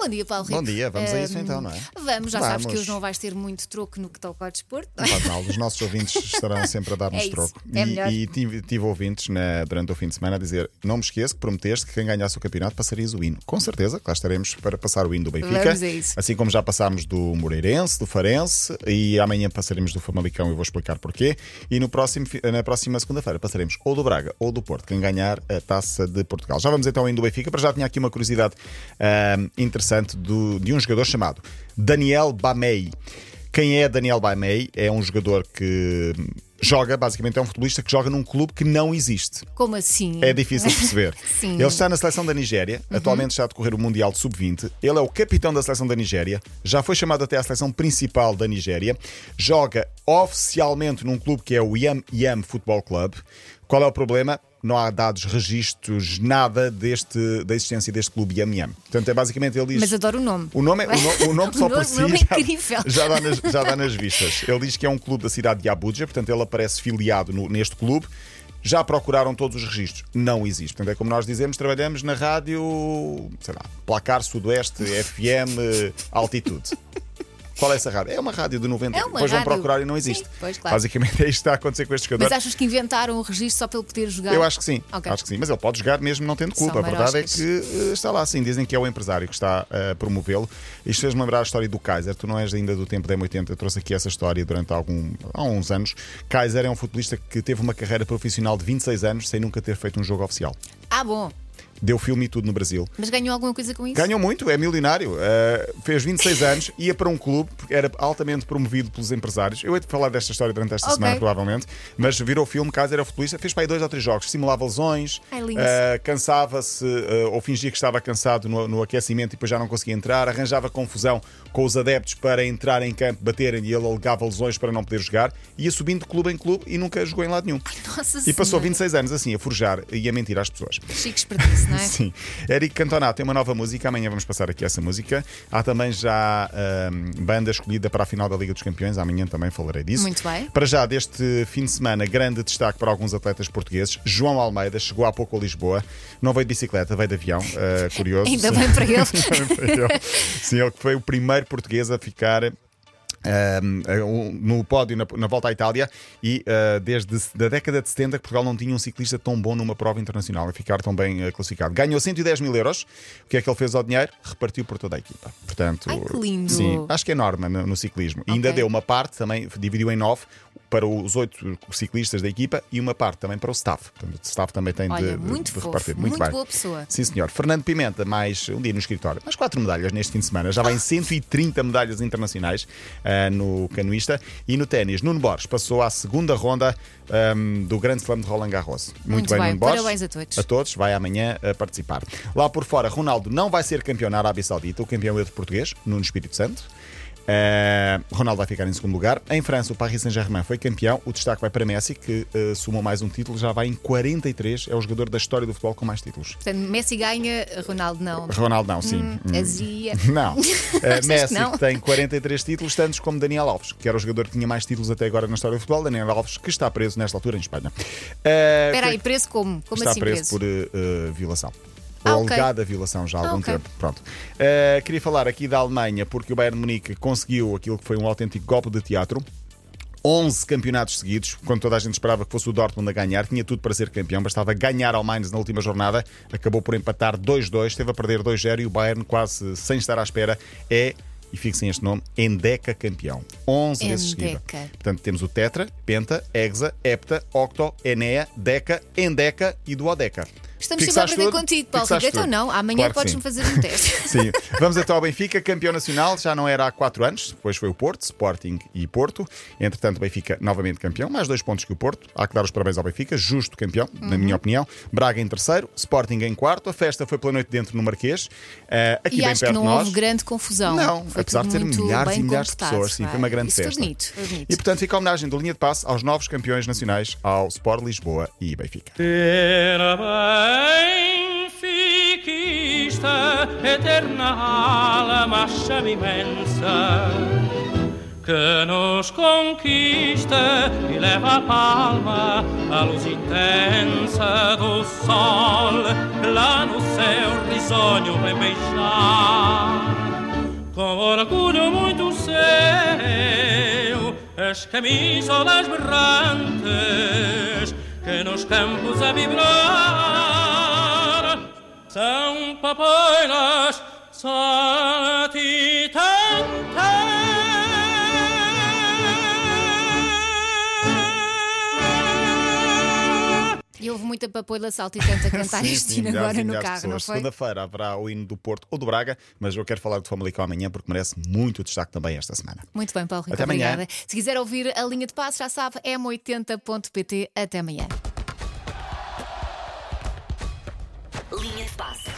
Bom dia, Paulo Rico. Bom dia, vamos a isso então, não é? Vamos, já sabes que Vamos. hoje não vais ter muito troco no que toca ao desporto. Não faz mal, os nossos ouvintes estarão sempre a dar-nos É troco. é e, melhor. e tive, tive ouvintes na- durante o fim de semana a dizer: Não me esqueço que prometeste que quem ganhasse o campeonato passarias o hino. Com certeza, lá estaremos para passar o hino do Benfica. Vamos. Assim como já passámos do Moreirense, do Farense e amanhã passaremos do Famalicão e vou explicar porquê. E no próximo, na próxima segunda-feira passaremos ou do Braga ou do Porto, quem ganhar a taça de Portugal. Já vamos então ao hino do Benfica. Para já tinha aqui uma curiosidade ahm, interessante do- de um jogador chamado Daniel Bamei. Quem é Daniel Baimei? É um jogador que joga, basicamente é um futebolista que joga num clube que não existe. Como assim? É difícil de perceber. Ele está na seleção da Nigéria, atualmente está a decorrer o Mundial de Sub-20. Ele é o capitão da seleção da Nigéria, já foi chamado até à seleção principal da Nigéria. Joga oficialmente num clube que é o Yam Yam Football Club. Qual é o problema? Não há dados, registros, nada deste, da existência deste clube Yam Yam. Portanto, é basicamente ele diz. Mas adoro o nome. O nome, é- o no- o nome só O por si é já, já dá nas, já dá nas vistas. Ele diz que é um clube da cidade de Abuja, portanto ele aparece filiado no- neste clube. Já procuraram todos os registros? Não existe. Portanto, é como nós dizemos, trabalhamos na rádio, sei lá, Placar Sudoeste, FM, eh, Altitude. Qual é essa rádio? É uma rádio de 90. É uma Depois vão rádio. procurar e não existe. Sim, pois, claro. Basicamente é isto que está a acontecer com este jogador. Mas achas que inventaram o registro só para ele poder jogar? Eu acho que sim, Ok. acho que sim, mas ele pode jogar mesmo não tendo culpa. A verdade é que eh, está lá assim, dizem que é o empresário que está a promovê-lo. Isto fez-me lembrar a história do Kaiser. Tu não és ainda do tempo da M80, eu trouxe aqui essa história durante algum, há uns anos. Kaiser é um futebolista que teve uma carreira profissional de 26 anos sem nunca ter feito um jogo oficial. Ah, bom. Deu filme e tudo no Brasil. Mas ganhou alguma coisa com isso? Ganhou muito, é milionário. Uh, fez 26 anos, ia para um clube, porque era altamente promovido pelos empresários. Eu de falar desta história durante esta Ok. semana, provavelmente. Mas virou filme, caso era futebolista, fez para aí dois ou três jogos, simulava lesões, Ai, uh, cansava-se uh, ou fingia que estava cansado no, no aquecimento e depois já não conseguia entrar, arranjava confusão com os adeptos para entrar em campo, baterem e ele alegava lesões para não poder jogar. Ia subindo de clube em clube e nunca jogou em lado nenhum. Nossa E passou Senhora. 26 anos assim, a forjar e a mentir às pessoas. Chique não é? Sim. Eric Cantona tem uma nova música, amanhã vamos passar aqui essa música. Há também já ahm, banda escolhida para a final da Liga dos Campeões, amanhã também falarei disso. Muito bem. Para já, deste fim de semana, grande destaque para alguns atletas portugueses. João Almeida chegou há pouco a Lisboa, não veio de bicicleta, veio de avião, ah, curioso. Ainda bem para ele. Ainda bem para ele. Sim, ele que foi o primeiro português a ficar. Um, no pódio na, na volta à Itália e ah, desde a década de 70 que Portugal não tinha um ciclista tão bom numa prova internacional a ficar tão bem ah, classificado. Ganhou 110 mil euros. O que é que ele fez ao dinheiro? Repartiu por toda a equipa. Portanto, Ai, que lindo. Sim, acho que é norma no, no ciclismo. E ainda deu uma parte também, dividiu em nove para os oito ciclistas da equipa e uma parte também para o staff. Portanto, o staff também tem Olha, de, de- muito de fofo, repartir. muito bem. boa pessoa. Sim, senhor. Fernando Pimenta, mais um dia no escritório. Mais quatro medalhas neste fim de semana. Já vai em 130 medalhas internacionais ah, no canoista. E no ténis, Nuno Borges passou à segunda ronda ahm, do Grande Slam de Roland Garros. Muito bem, Nuno Borges. parabéns a todos. A todos, vai amanhã a participar. Lá por fora, Ronaldo não vai ser campeão na Arábia Saudita. O campeão é outro português, Nuno Espírito Santo. Uh, Ronaldo vai ficar em segundo lugar. Em França, o Paris Saint-Germain foi campeão. O destaque vai para Messi, que uh, somou mais um título, já vai em 43. É o jogador da história do futebol com mais títulos. Portanto, Messi ganha, Ronaldo não. Ronaldo não, sim. Hum. Azia. Não. Uh, Messi não? tem 43 títulos, tantos como Daniel Alves, que era o jogador que tinha mais títulos até agora na história do futebol. Daniel Alves, que está preso nesta altura em Espanha. Uh, Espera aí, preso como? Como está assim preso, preso? por uh, uh, violação. Ah, alegada violação já há algum Ah, ok. tempo. Pronto. Uh, queria falar aqui da Alemanha, porque o Bayern de Munique conseguiu aquilo que foi um autêntico golpe de teatro. 11 campeonatos seguidos, quando toda a gente esperava que fosse o Dortmund a ganhar, tinha tudo para ser campeão, bastava ganhar ao Mainz na última jornada, acabou por empatar 2-2, esteve a perder 2-0 e o Bayern, quase sem estar à espera, é, e fixem este nome, Endeca campeão. 11 vezes seguida. Endeca. Portanto, temos o Tetra, Penta, Hexa, Hepta, Octo, Enea, Deca, Endeca e Duodeca. Estamos sempre a aprender tudo? contigo, Paulo Rico. Então tudo? não, amanhã Claro que podes-me fazer um teste. Sim. Vamos então ao Benfica, campeão nacional, já não era há 4 anos, depois foi o Porto, Sporting e Porto. Entretanto, o Benfica novamente campeão, mais dois pontos que o Porto. Há que dar os parabéns ao Benfica, justo campeão, na minha opinião. Braga em terceiro, Sporting em quarto. A festa foi pela noite dentro no Marquês, eh, aqui e bem acho que perto não de nós. houve grande confusão. Não, Foi apesar de tudo ter muito milhares bem e milhares de comportado, pessoas, sim, foi uma grande Isso festa. Foi bonito, foi bonito. E portanto fica a homenagem do linha de passe aos novos campeões nacionais, ao Sport Lisboa e Benfica. Era benfiquista, eterna alma chama imensa, que nos conquista e leva a palma a luz intensa do sol, lá no céu risonho vem beijar. orgulho muito seu, as camisolas berrantes que nos campos a vibrar são papoilas saltitantes. E houve muita papoila saltitante a cantar Sim, este sim, hino agora no carro, não pessoas. foi? Segunda-feira haverá o hino do Porto ou do Braga, mas eu quero falar do Famalicão amanhã porque merece muito destaque também esta semana. Muito bem, Paulo Rico, Até amanhã. obrigada. Se quiser ouvir a linha de passo, já sabe, m80.pt. Até amanhã. Linha de passe.